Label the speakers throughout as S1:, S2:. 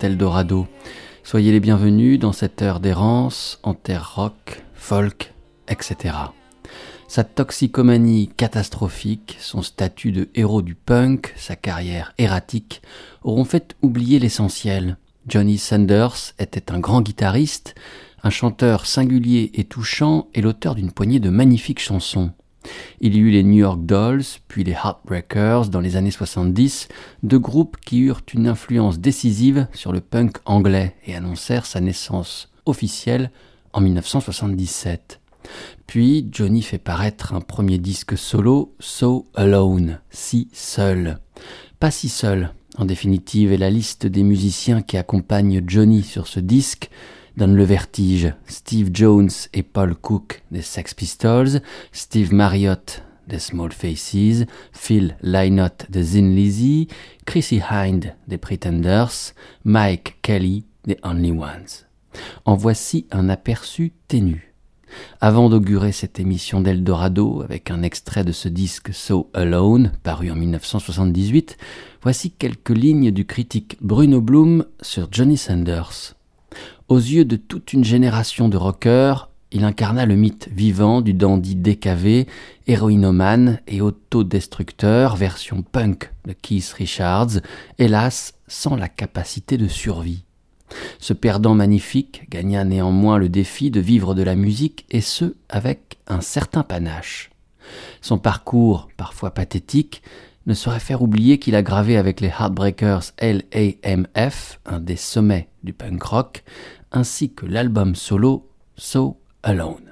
S1: C'est Eldorado. Soyez les bienvenus dans cette heure d'errance en terre rock, folk, etc. Sa toxicomanie catastrophique, son statut de héros du punk, sa carrière erratique auront fait oublier l'essentiel. Johnny Sanders était un grand guitariste, un chanteur singulier et touchant et l'auteur d'une poignée de magnifiques chansons. Il y eut les New York Dolls, puis les Heartbreakers dans les années 70, deux groupes qui eurent une influence décisive sur le punk anglais et annoncèrent sa naissance officielle en 1977. Puis Johnny fait paraître un premier disque solo, So Alone, si seul. Pas si seul, en définitive, et la liste des musiciens qui accompagnent Johnny sur ce disque donne le vertige. Steve Jones et Paul Cook des Sex Pistols, Steve Marriott des Small Faces, Phil Lynott des Zin Lizzy, Chrissy Hind des Pretenders, Mike Kelly des Only Ones. En voici un aperçu ténu. Avant d'augurer cette émission d'Eldorado avec un extrait de ce disque So Alone, paru en 1978, voici quelques lignes du critique Bruno Bloom sur Johnny Sanders. Aux yeux de toute une génération de rockers, il incarna le mythe vivant du dandy décavé, héroïnomane et autodestructeur, version punk de Keith Richards, hélas sans la capacité de survie. Ce perdant magnifique gagna néanmoins le défi de vivre de la musique et ce avec un certain panache. Son parcours, parfois pathétique, ne saurait faire oublier qu'il a gravé avec les Heartbreakers LAMF, un des sommets du punk rock, ainsi que l'album solo So Alone.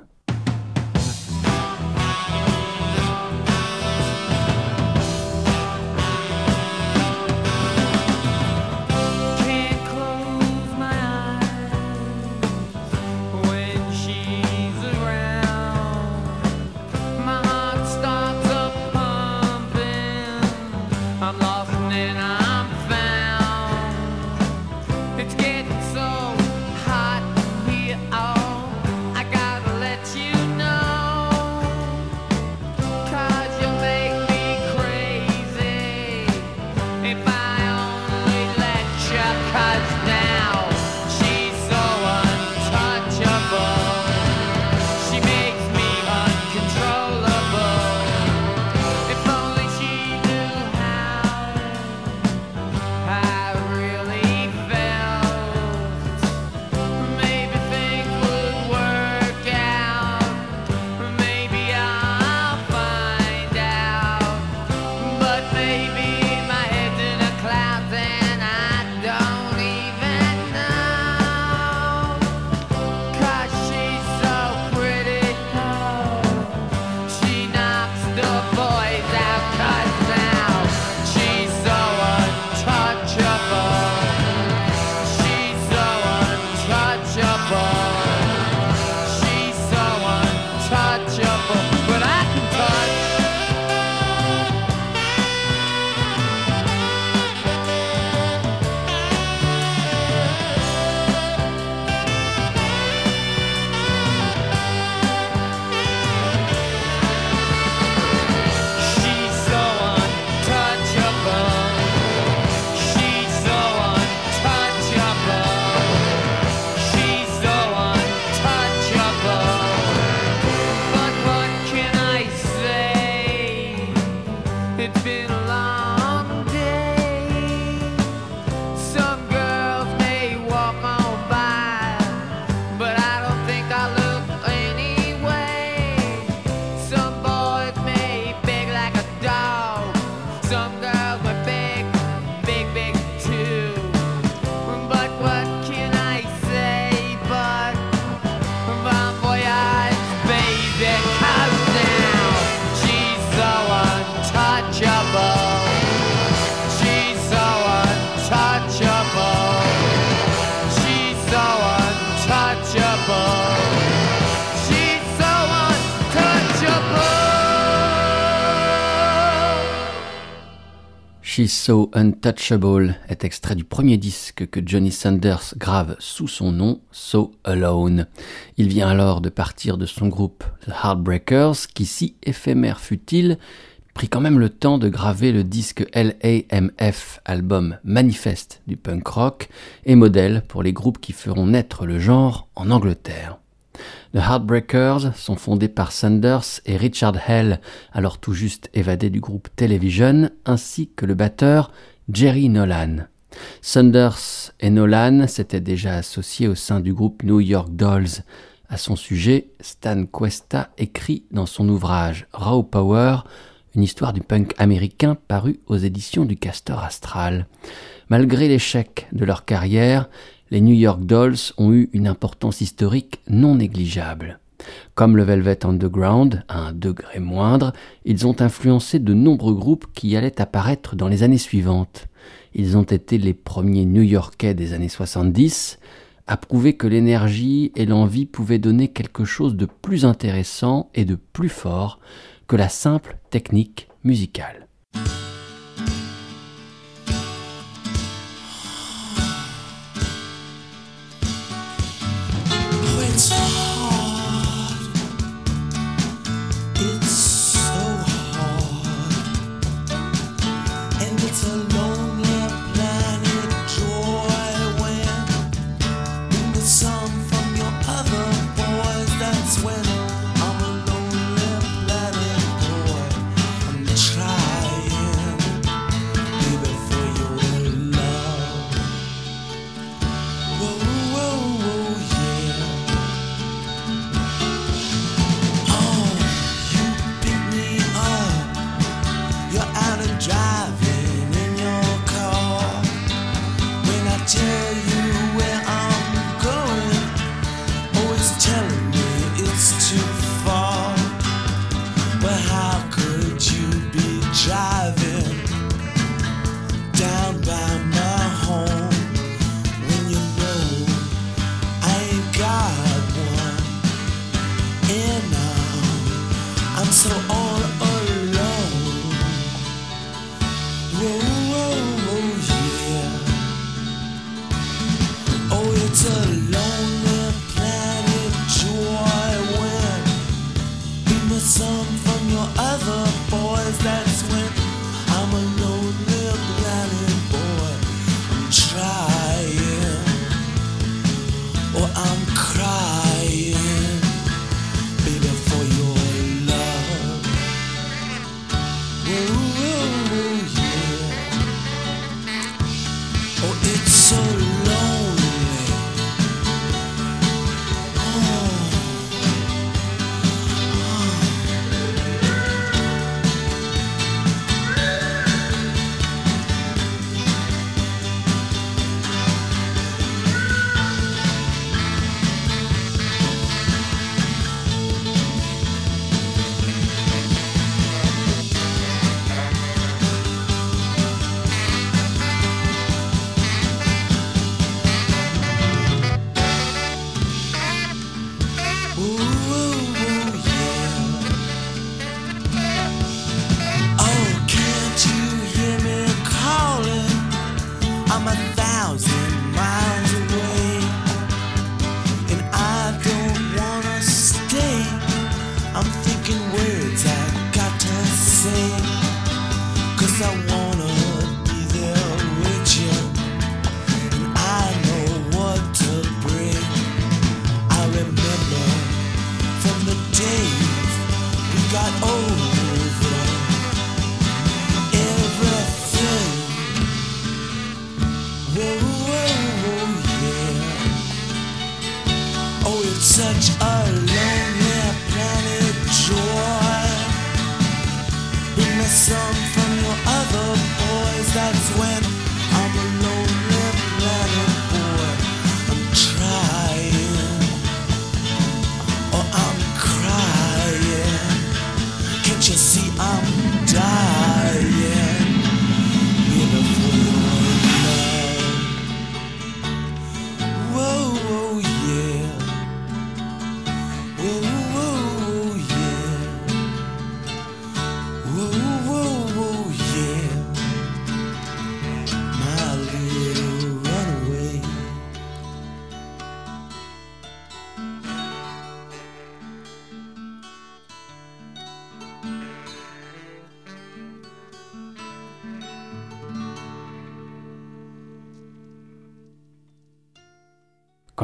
S1: She's So Untouchable est extrait du premier disque que Johnny Sanders grave sous son nom, So Alone. Il vient alors de partir de son groupe The Heartbreakers, qui si éphémère fut-il,
S2: prit quand même le temps de graver le disque LAMF, album manifeste du punk rock, et modèle pour les groupes qui feront naître le genre en Angleterre. The Heartbreakers sont fondés par Sanders et Richard Hell, alors tout juste évadé du groupe Television, ainsi que le batteur Jerry Nolan. Sanders et Nolan s'étaient déjà associés au sein du groupe New York Dolls. À son sujet, Stan Cuesta écrit dans son ouvrage Raw Power une histoire du punk américain paru aux éditions du Castor Astral. Malgré l'échec de leur carrière, les New York Dolls ont eu une importance historique non négligeable. Comme le Velvet Underground, à un degré moindre, ils ont influencé de nombreux groupes qui allaient apparaître dans les années suivantes. Ils ont été les premiers New-Yorkais des années 70 à prouver que l'énergie et l'envie pouvaient donner quelque chose de plus intéressant et de plus fort que la simple technique musicale.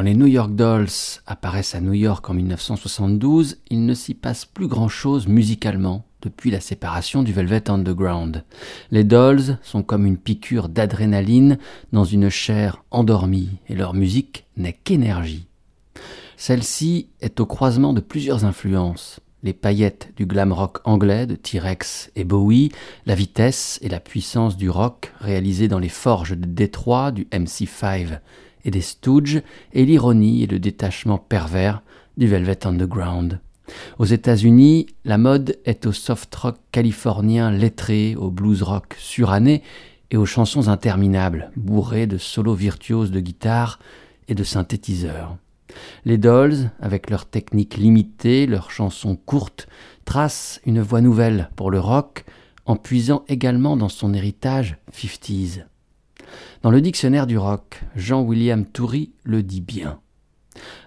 S1: Quand les New York Dolls apparaissent à New York en 1972, il ne s'y passe plus grand-chose musicalement depuis la séparation du Velvet Underground. Les Dolls sont comme une piqûre d'adrénaline dans une chair endormie et leur musique n'est qu'énergie. Celle-ci est au croisement de plusieurs influences. Les paillettes du glam rock anglais de T-Rex et Bowie, la vitesse et la puissance du rock réalisé dans les forges de Détroit du MC5 et des Stooges, et l'ironie et le détachement pervers du Velvet Underground. Aux États-Unis, la mode est au soft rock californien lettré, au blues rock suranné et aux chansons interminables, bourrées de solos virtuoses de guitare et de synthétiseurs. Les Dolls, avec leur technique limitée, leurs chansons courtes, tracent une voie nouvelle pour le rock, en puisant également dans son héritage 50s. Dans le dictionnaire du rock, Jean-William Toury le dit bien.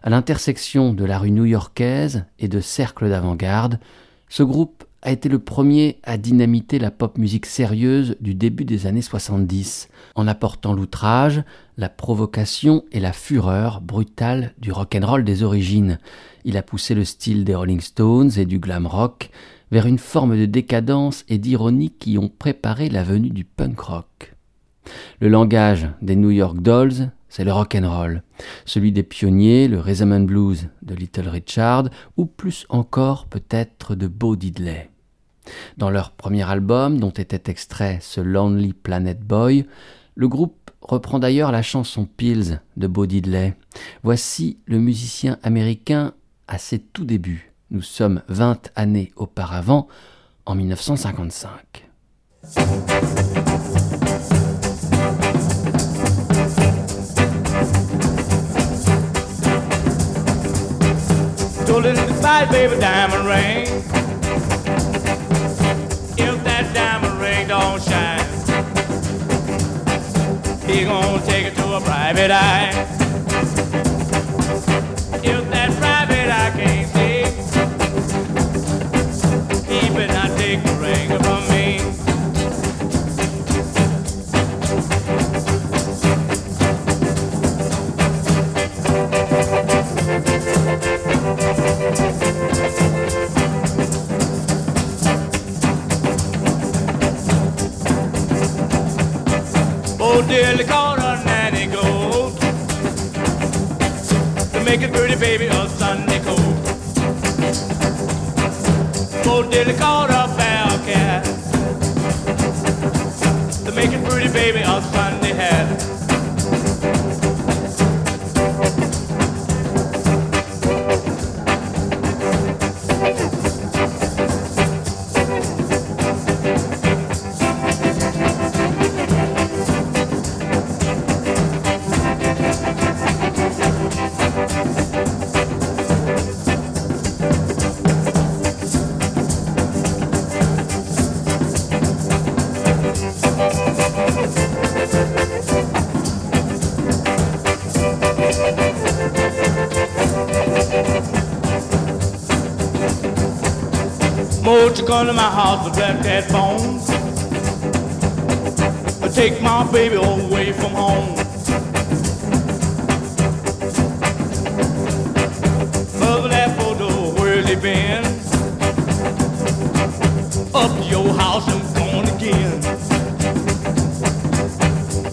S1: À l'intersection de la rue new-yorkaise et de cercles d'avant-garde, ce groupe a été le premier à dynamiter la pop musique sérieuse du début des années 70, en apportant l'outrage, la provocation et la fureur brutale du rock'n'roll des origines. Il a poussé le style des Rolling Stones et du glam rock vers une forme de décadence et d'ironie qui ont préparé la venue du punk rock. Le langage des New York Dolls, c'est le rock and roll, celui des pionniers, le rhythm blues de Little Richard, ou plus encore peut-être de Bo Diddley. Dans leur premier album, dont était extrait ce Lonely Planet Boy, le groupe reprend d'ailleurs la chanson Pills de Bo Diddley. Voici le musicien américain à ses tout débuts. Nous sommes 20 années auparavant, en 1955. Little baby diamond ring. If that diamond ring don't shine, he gonna take it to a private eye. Won't you come to my house with black cat bones? Take my baby away from home. Of that photo, where's he been? Up to your house and gone again.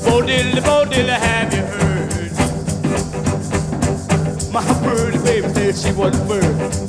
S1: Bo diddly, bo diddly, have you heard? My pretty baby said she was a bird.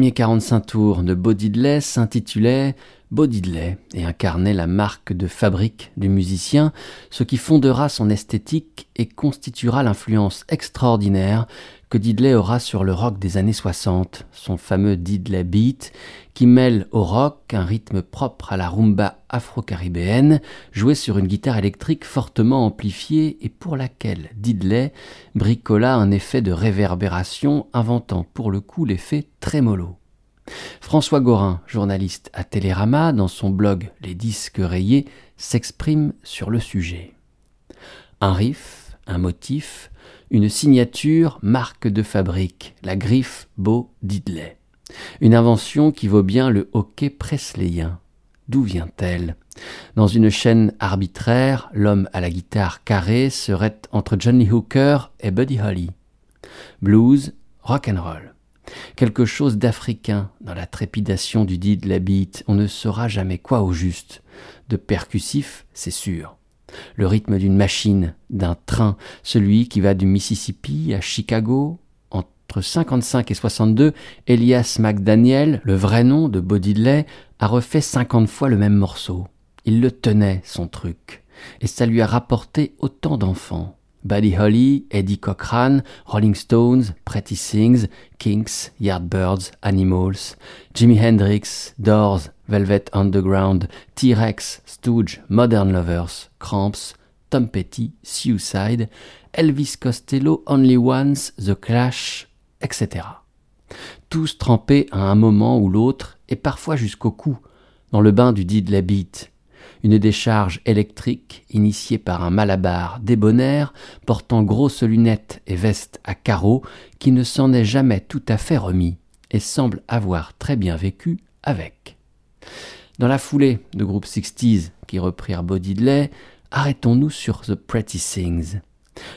S1: Premier 45 tours de Bodidley s'intitulait Bo Diddley et incarnait la marque de fabrique du musicien, ce qui fondera son esthétique et constituera l'influence extraordinaire que Diddley aura sur le rock des années 60, son fameux Diddley Beat, qui mêle au rock un rythme propre à la rumba afro-caribéenne, joué sur une guitare électrique fortement amplifiée et pour laquelle Diddley bricola un effet de réverbération, inventant pour le coup l'effet trémolo. François Gorin, journaliste à Télérama, dans son blog Les disques rayés, s'exprime sur le sujet. Un riff, un motif, une signature, marque de fabrique, la griffe Beau Diddley. Une invention qui vaut bien le hockey presleyien. D'où vient-elle? Dans une chaîne arbitraire, l'homme à la guitare carrée serait entre Johnny Hooker et Buddy Holly. Blues, rock and roll. Quelque chose d'africain dans la trépidation du la beat, on ne saura jamais quoi au juste. De percussif, c'est sûr. Le rythme d'une machine, d'un train, celui qui va du Mississippi à Chicago. Entre 55 et 62, Elias McDaniel, le vrai nom de Bodidley, a refait 50 fois le même morceau. Il le tenait, son truc, et ça lui a rapporté autant d'enfants. Buddy Holly, Eddie Cochran, Rolling Stones, Pretty Things, Kinks, Yardbirds, Animals, Jimi Hendrix, Doors, Velvet Underground, T-Rex, Stooge, Modern Lovers, Cramps, Tom Petty, Suicide, Elvis Costello, Only Ones, The Clash, etc. Tous trempés à un moment ou l'autre, et parfois jusqu'au cou, dans le bain du Diddley Beat, une décharge électrique initiée par un malabar débonnaire portant grosses lunettes et veste à carreaux qui ne s'en est jamais tout à fait remis et semble avoir très bien vécu avec. Dans la foulée de groupe Sixties qui reprirent Bodidley, arrêtons-nous sur The Pretty Things.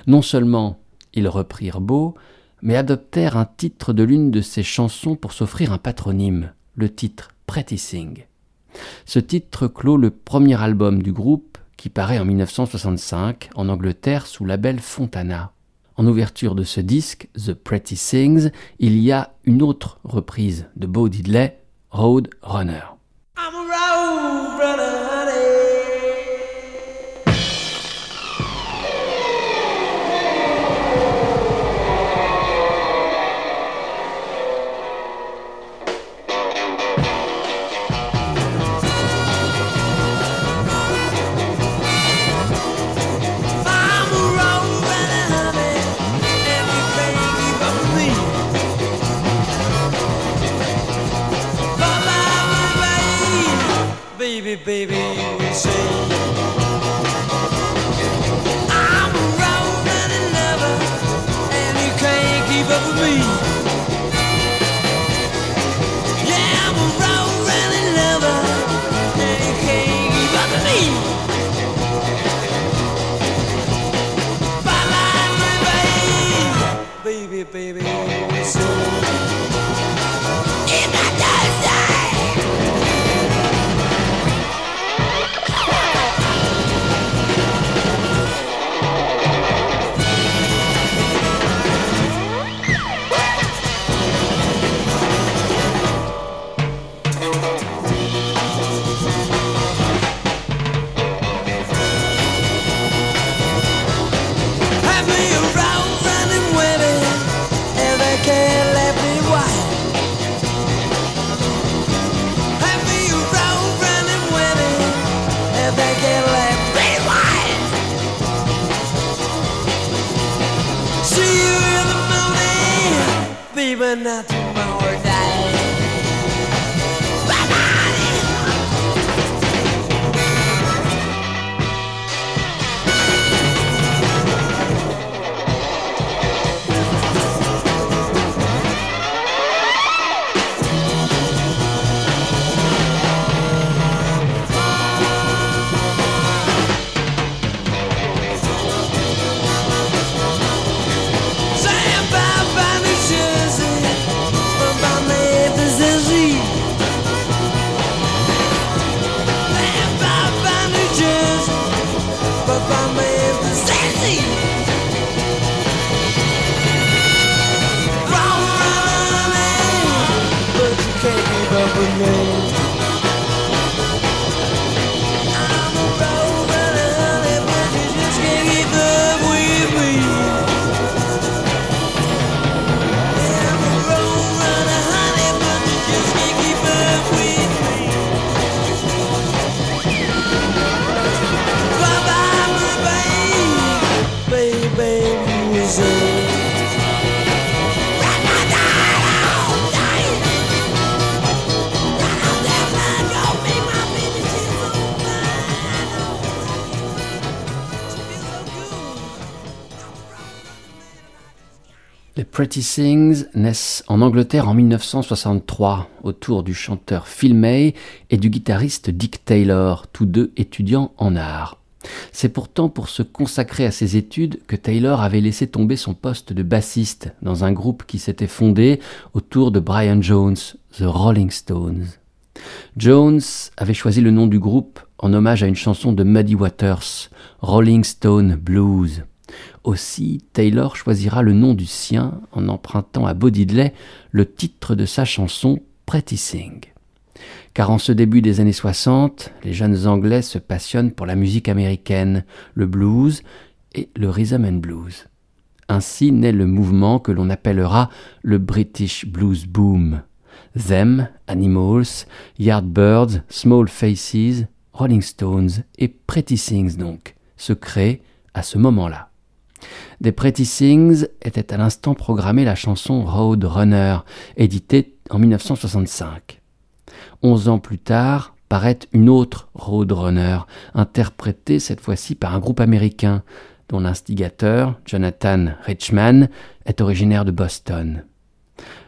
S1: Non seulement ils reprirent Beau, mais adoptèrent un titre de l'une de ses chansons pour s'offrir un patronyme, le titre Pretty Thing. Ce titre clôt le premier album du groupe qui paraît en 1965 en Angleterre sous label Fontana. En ouverture de ce disque, The Pretty Things, il y a une autre reprise de Bo Diddley, Road Runner. Things naissent en Angleterre en 1963 autour du chanteur Phil May et du guitariste Dick Taylor, tous deux étudiants en art. C'est pourtant pour se consacrer à ses études que Taylor avait laissé tomber son poste de bassiste dans un groupe qui s'était fondé autour de Brian Jones, The Rolling Stones. Jones avait choisi le nom du groupe en hommage à une chanson de Muddy Waters, Rolling Stone Blues. Aussi, Taylor choisira le nom du sien en empruntant à Bodidley le titre de sa chanson Pretty Sing. Car en ce début des années 60, les jeunes Anglais se passionnent pour la musique américaine, le blues et le rhythm and blues. Ainsi naît le mouvement que l'on appellera le British Blues Boom. Them, Animals, Yardbirds, Small Faces, Rolling Stones et Pretty Things donc se créent à ce moment-là. Des Pretty Things était à l'instant programmée la chanson Road Runner, éditée en 1965. Onze ans plus tard, paraît une autre Road Runner, interprétée cette fois-ci par un groupe américain, dont l'instigateur, Jonathan Richman, est originaire de Boston.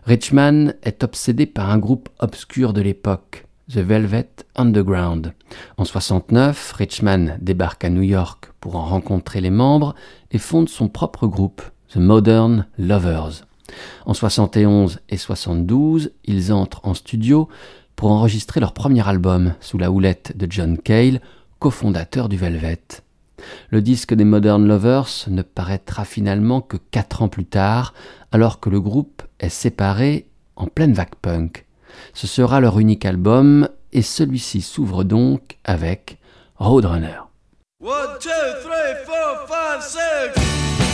S1: Richman est obsédé par un groupe obscur de l'époque, The Velvet Underground. En 69, Richman débarque à New York pour en rencontrer les membres et fonde son propre groupe, The Modern Lovers. En 71 et 72, ils entrent en studio pour enregistrer leur premier album sous la houlette de John Cale, cofondateur du Velvet. Le disque des Modern Lovers ne paraîtra finalement que quatre ans plus tard, alors que le groupe est séparé en pleine vague punk. Ce sera leur unique album et celui-ci s'ouvre donc avec Roadrunner. One, two, three, four, five, six.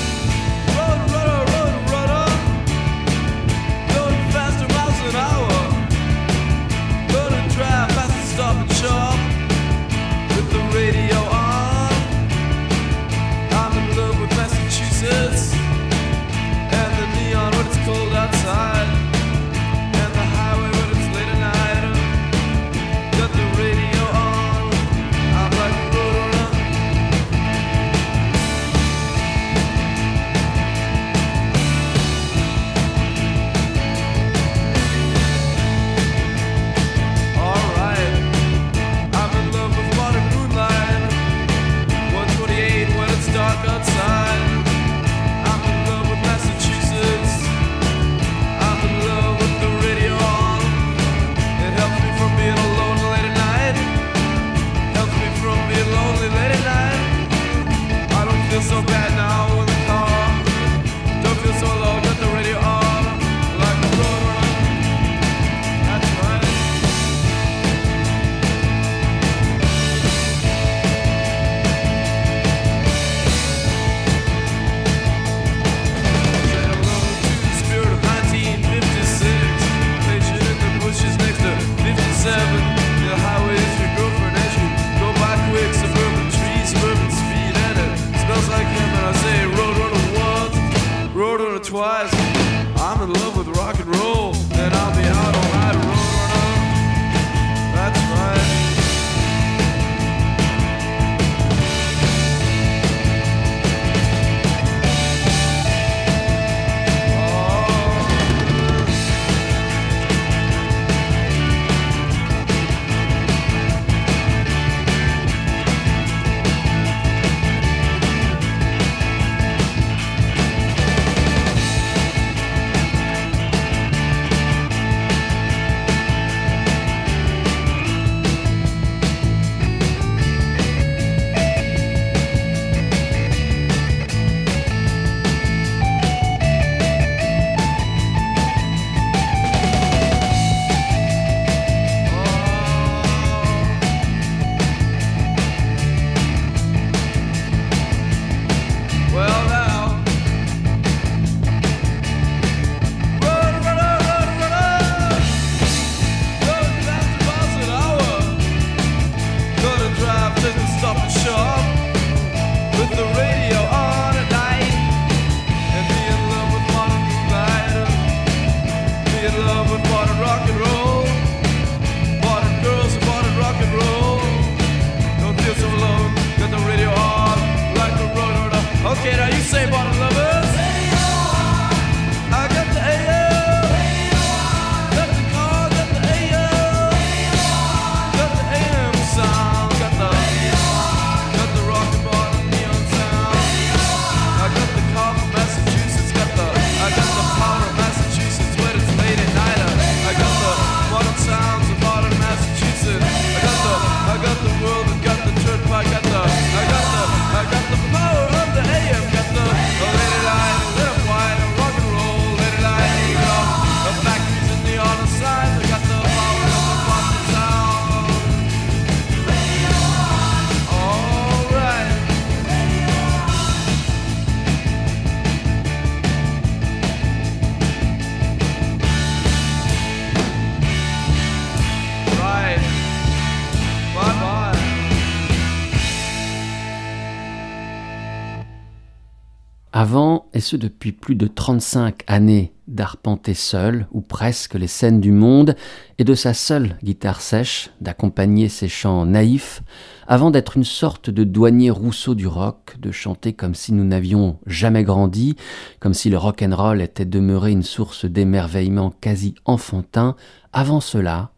S1: Avant, et ce depuis plus de 35 années, d'arpenter seul, ou presque, les scènes du monde, et de sa seule guitare sèche, d'accompagner ses chants naïfs, avant d'être une sorte de douanier Rousseau du rock, de chanter comme si nous n'avions jamais grandi, comme si le rock and roll était demeuré une source d'émerveillement quasi enfantin, avant cela,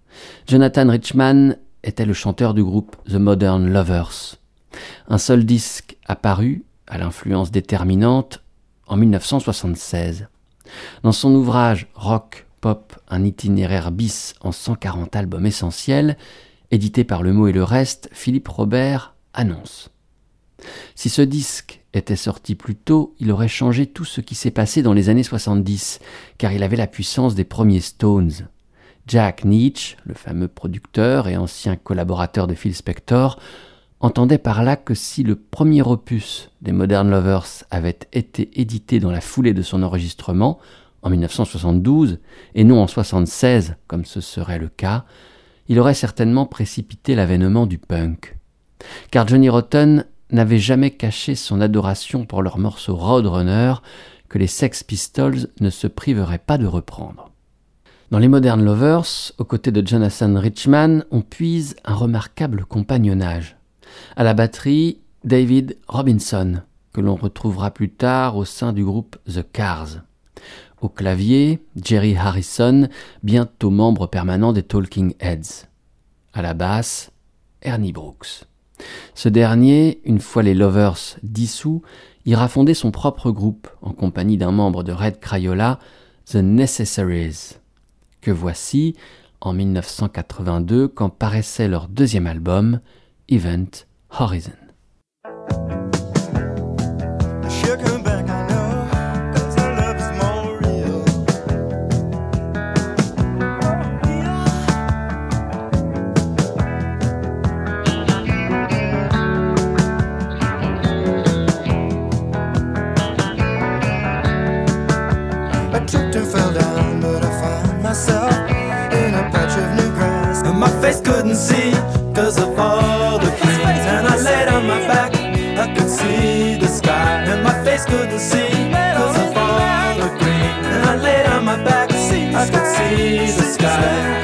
S1: Jonathan Richman était le chanteur du groupe The Modern Lovers. Un seul disque apparu, à l'influence déterminante, en 1976. Dans son ouvrage Rock, Pop, un itinéraire bis en 140 albums essentiels, édité par Le Mot et le Reste, Philippe Robert annonce. Si ce disque était sorti plus tôt, il aurait changé tout ce qui s'est passé dans les années 70, car il avait la puissance des premiers Stones. Jack Nietzsche, le fameux producteur et ancien collaborateur de Phil Spector, entendait par là que si le premier opus des Modern Lovers avait été édité dans la foulée de son enregistrement, en 1972, et non en 1976, comme ce serait le cas, il aurait certainement précipité l'avènement du punk. Car Johnny Rotten n'avait jamais caché son adoration pour leur morceau Roadrunner que les Sex Pistols ne se priveraient pas de reprendre. Dans les Modern Lovers, aux côtés de Jonathan Richman, on puise un remarquable compagnonnage. À la batterie, David Robinson, que l'on retrouvera plus tard au sein du groupe The Cars. Au clavier, Jerry Harrison, bientôt membre permanent des Talking Heads. À la basse, Ernie Brooks. Ce dernier, une fois les Lovers dissous, ira fonder son propre groupe en compagnie d'un membre de Red Crayola, The Necessaries que voici en 1982 quand paraissait leur deuxième album, Event Horizon.
S3: sees the sky.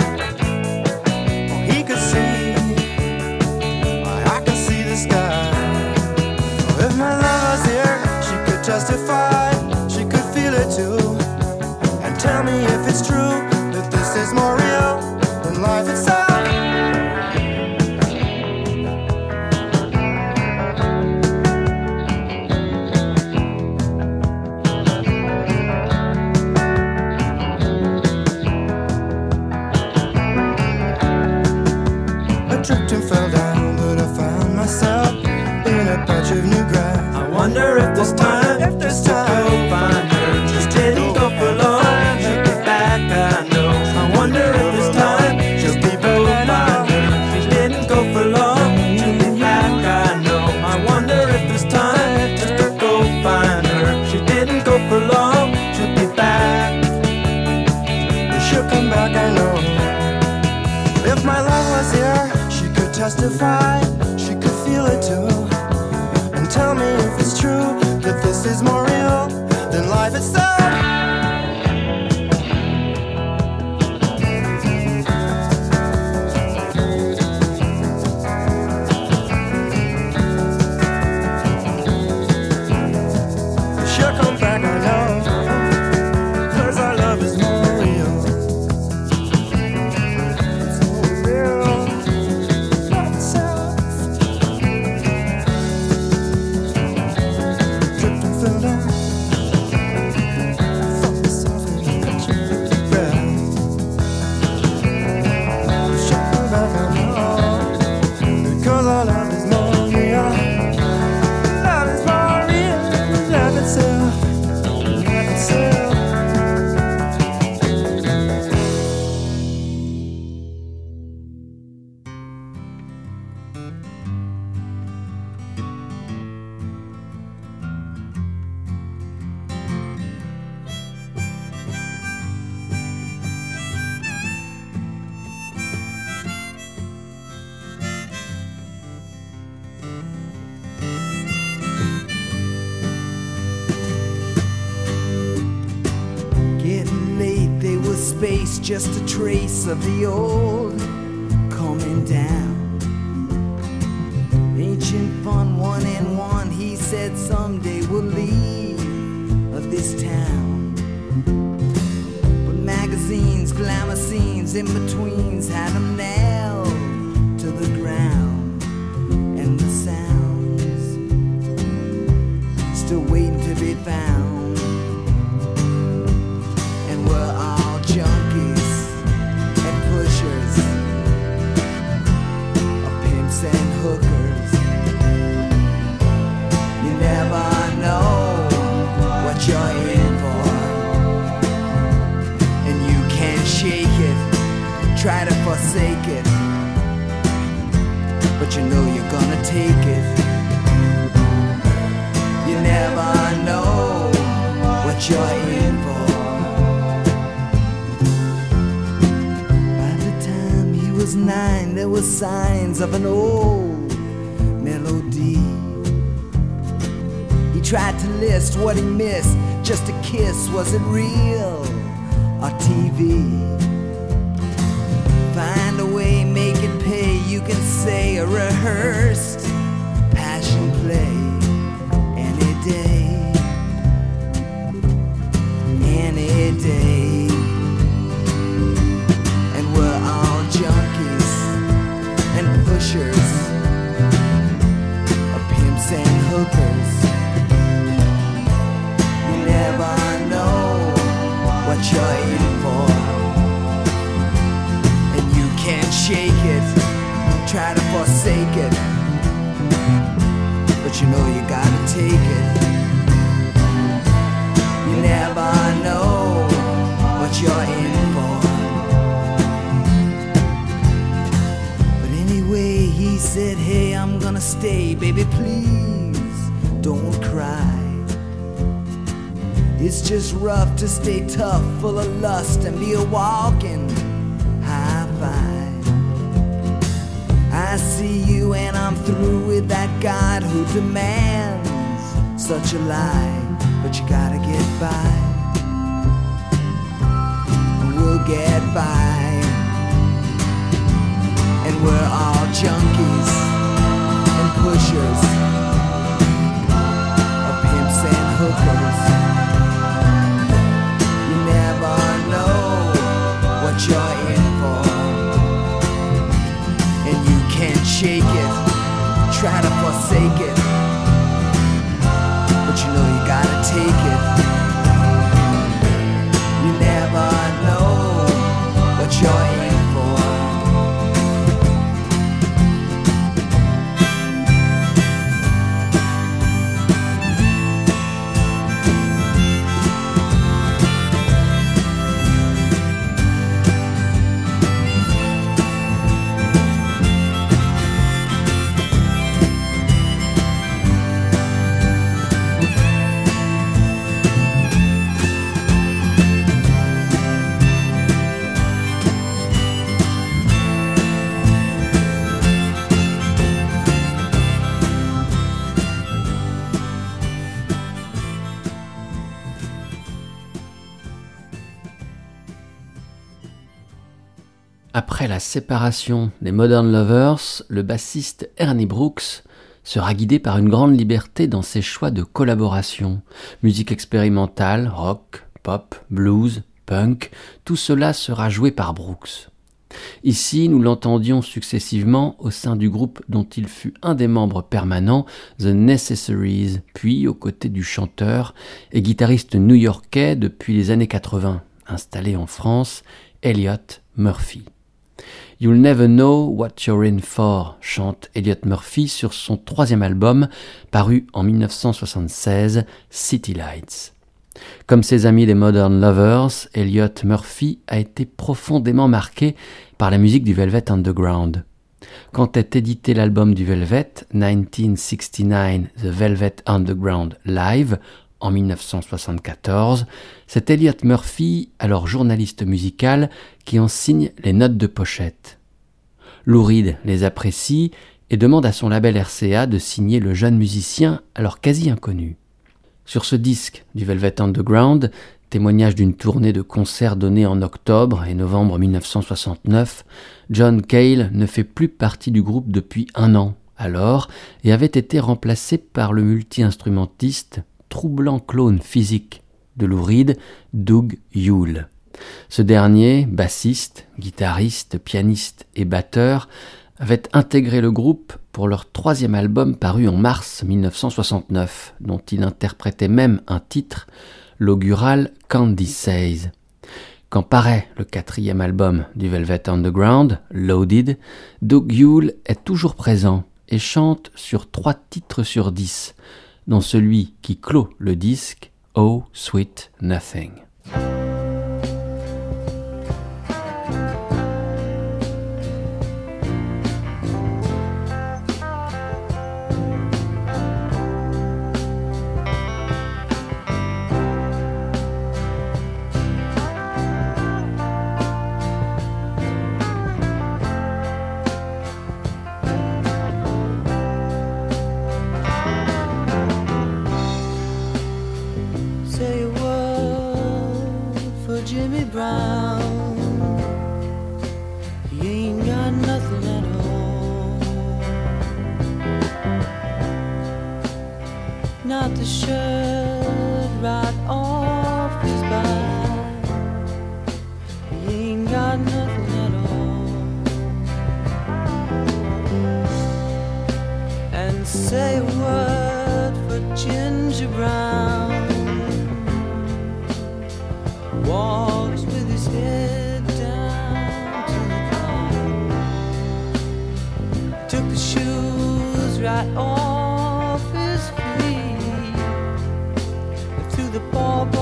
S3: Just a trace of the old coming down. Ancient fun, one and one, he said someday we'll leave of this town. But magazines, glamour scenes, in betweens had him nailed forsake it, but you know you're gonna take it. You never know what you're in for. By the time he was nine, there were signs of an old melody. He tried to list what he missed, just a kiss. Was it real or TV? You can say a rehearsed passion play any day, any day. And we're all junkies and pushers of pimps and hookers. You never know what you're in for, and you can't shake. Try to forsake it, but you know you gotta take it. You never know what you're in for. But anyway, he said, Hey, I'm gonna stay, baby, please don't cry. It's just rough to stay tough, full of lust, and be a walking I see you, and I'm through with that God who demands such a lie, but you gotta get by. We'll get by and we're all junkies and pushers of pimps and hookers. You never know what you're Try to forsake it, but you know you gotta take it.
S1: La séparation des Modern Lovers, le bassiste Ernie Brooks sera guidé par une grande liberté dans ses choix de collaboration. Musique expérimentale, rock, pop, blues, punk, tout cela sera joué par Brooks. Ici, nous l'entendions successivement au sein du groupe dont il fut un des membres permanents, The Necessaries, puis aux côtés du chanteur et guitariste new-yorkais depuis les années 80, installé en France, Elliot Murphy. You'll Never Know What You're In For, chante Elliot Murphy sur son troisième album, paru en 1976, City Lights. Comme ses amis des Modern Lovers, Elliot Murphy a été profondément marqué par la musique du Velvet Underground. Quand est édité l'album du Velvet, 1969 The Velvet Underground Live, en 1974, c'est Elliot Murphy, alors journaliste musical, qui en signe les notes de pochette. Lou Reed les apprécie et demande à son label RCA de signer le jeune musicien alors quasi inconnu. Sur ce disque du Velvet Underground, Témoignage d'une tournée de concerts donnée en octobre et novembre 1969, John Cale ne fait plus partie du groupe depuis un an alors et avait été remplacé par le multi-instrumentiste troublant clone physique de Louride, Doug Yule. Ce dernier, bassiste, guitariste, pianiste et batteur, avait intégré le groupe pour leur troisième album paru en mars 1969, dont il interprétait même un titre, l'augural Candy Says. Quand paraît le quatrième album du Velvet Underground, Loaded, Doug Yule est toujours présent et chante sur trois titres sur dix, dont celui qui clôt le disque, Oh Sweet Nothing.
S3: The poor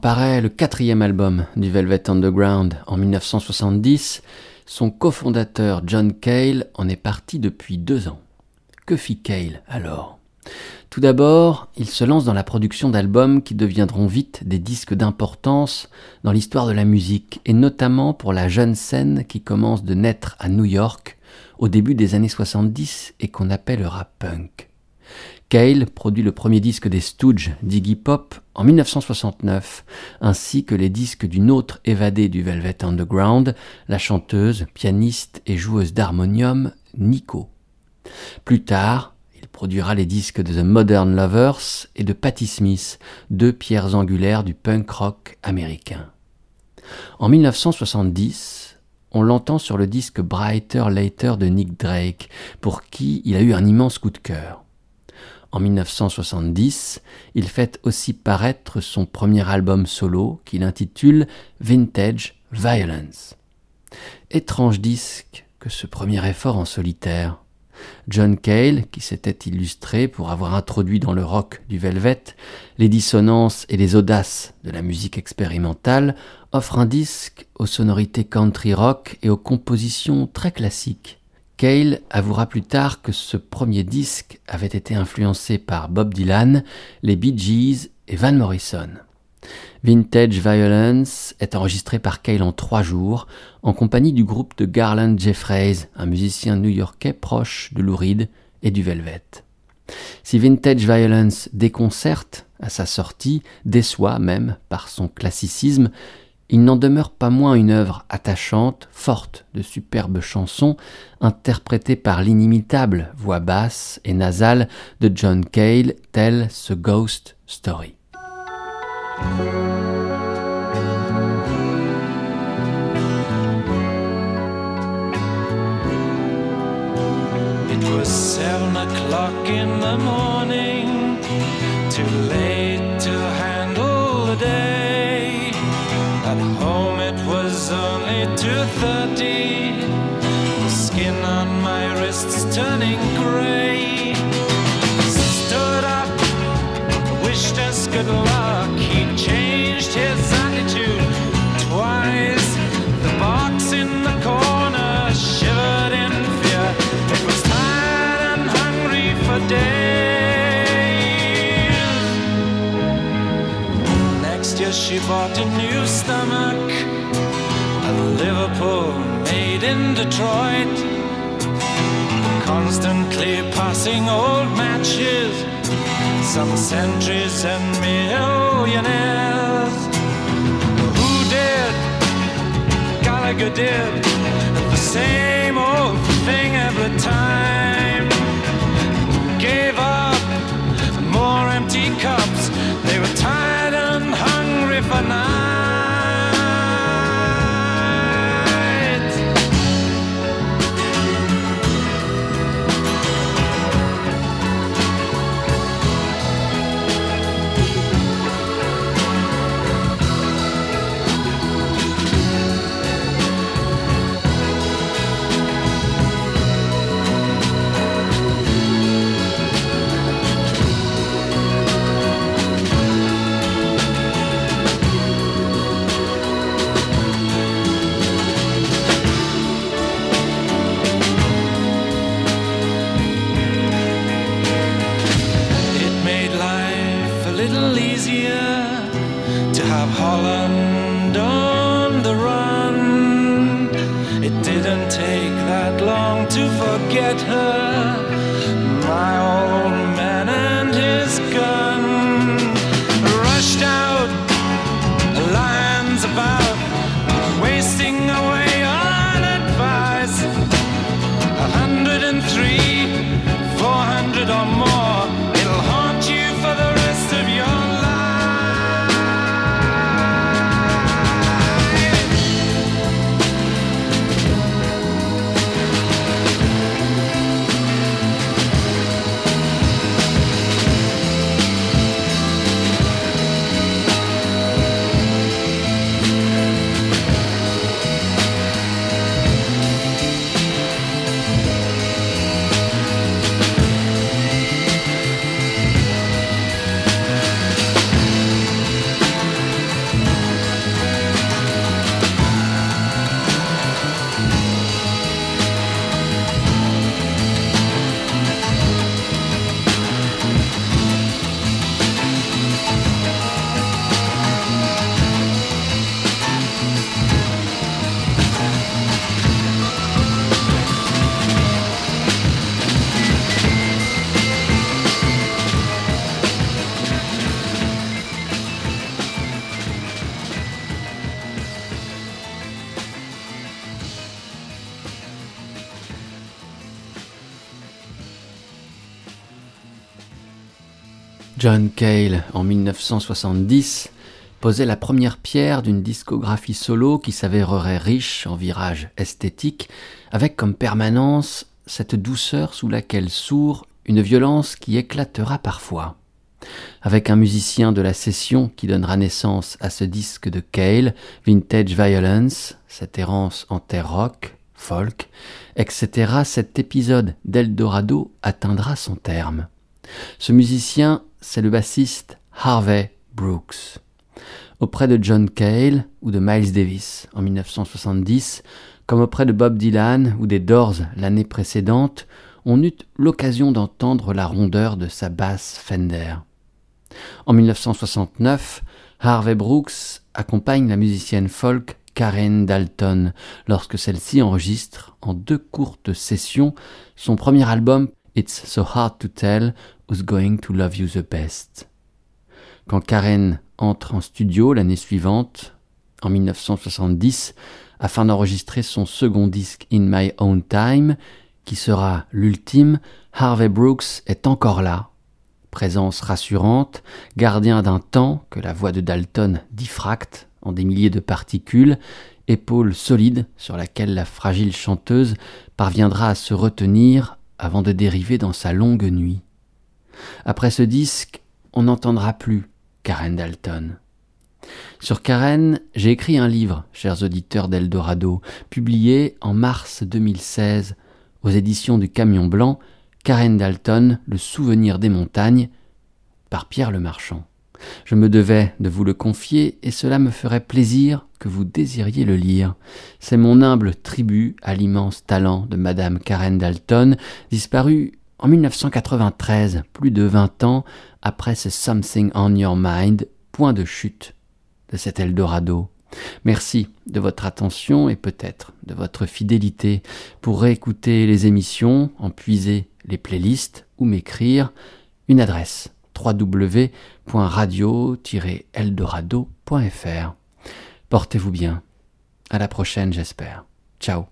S1: paraît le quatrième album du Velvet Underground en 1970, son cofondateur John Cale en est parti depuis deux ans. Que fit Cale alors? Tout d'abord, il se lance dans la production d'albums qui deviendront vite des disques d'importance dans l'histoire de la musique, et notamment pour la jeune scène qui commence de naître à New York au début des années 70 et qu'on appellera punk. Cale produit le premier disque des Stooges d'Iggy Pop en 1969, ainsi que les disques d'une autre évadée du Velvet Underground, la chanteuse, pianiste et joueuse d'harmonium Nico. Plus tard, il produira les disques de The Modern Lovers et de Patti Smith, deux pierres angulaires du punk rock américain. En 1970, on l'entend sur le disque Brighter Later de Nick Drake, pour qui il a eu un immense coup de cœur. En 1970, il fait aussi paraître son premier album solo qu'il intitule Vintage Violence. Étrange disque que ce premier effort en solitaire. John Cale, qui s'était illustré pour avoir introduit dans le rock du Velvet les dissonances et les audaces de la musique expérimentale, offre un disque aux sonorités country rock et aux compositions très classiques. Cale avouera plus tard que ce premier disque avait été influencé par Bob Dylan, les Bee Gees et Van Morrison. Vintage Violence est enregistré par Cale en trois jours, en compagnie du groupe de Garland Jeffreys, un musicien new-yorkais proche de Lou Reed et du Velvet. Si Vintage Violence déconcerte à sa sortie, déçoit même par son classicisme, il n'en demeure pas moins une œuvre attachante, forte de superbes chansons, interprétées par l'inimitable voix basse et nasale de John Cale, telle ce Ghost Story.
S4: Thirty. The skin on my wrists turning grey. Stood up, wished us good luck. He changed his attitude twice. The box in the corner shivered in fear. It was tired and hungry for days. Next year she bought a new stomach, Liverpool made in Detroit. Constantly passing old matches, some centuries and millionaires. Who did? Gallagher did the same old thing every time. Gave up more empty cups. They were tired and hungry for night. Let her.
S1: John Cale, en 1970, posait la première pierre d'une discographie solo qui s'avérerait riche en virages esthétiques, avec comme permanence cette douceur sous laquelle sourd une violence qui éclatera parfois. Avec un musicien de la session qui donnera naissance à ce disque de Cale, Vintage Violence, cette errance en terre rock, folk, etc., cet épisode d'Eldorado atteindra son terme. Ce musicien, c'est le bassiste Harvey Brooks. Auprès de John Cale ou de Miles Davis en 1970, comme auprès de Bob Dylan ou des Doors l'année précédente, on eut l'occasion d'entendre la rondeur de sa basse Fender. En 1969, Harvey Brooks accompagne la musicienne folk Karen Dalton lorsque celle-ci enregistre en deux courtes sessions son premier album It's So Hard to Tell Who's Going to Love You the Best. Quand Karen entre en studio l'année suivante, en 1970, afin d'enregistrer son second disque In My Own Time, qui sera l'ultime, Harvey Brooks est encore là, présence rassurante, gardien d'un temps que la voix de Dalton diffracte en des milliers de particules, épaule solide sur laquelle la fragile chanteuse parviendra à se retenir avant de dériver dans sa longue nuit. Après ce disque, on n'entendra plus Karen Dalton. Sur Karen, j'ai écrit un livre, chers auditeurs d'Eldorado, publié en mars 2016 aux éditions du Camion Blanc, Karen Dalton, Le souvenir des montagnes, par Pierre le Marchand. Je me devais de vous le confier et cela me ferait plaisir que vous désiriez le lire. C'est mon humble tribut à l'immense talent de Madame Karen Dalton, disparue en 1993, plus de vingt ans après ce Something on Your Mind, point de chute de cet Eldorado. Merci de votre attention et peut-être de votre fidélité. Pour réécouter les émissions, en puiser les playlists ou m'écrire, une adresse www.radio-eldorado.fr. Portez-vous bien. À la prochaine, j'espère. Ciao.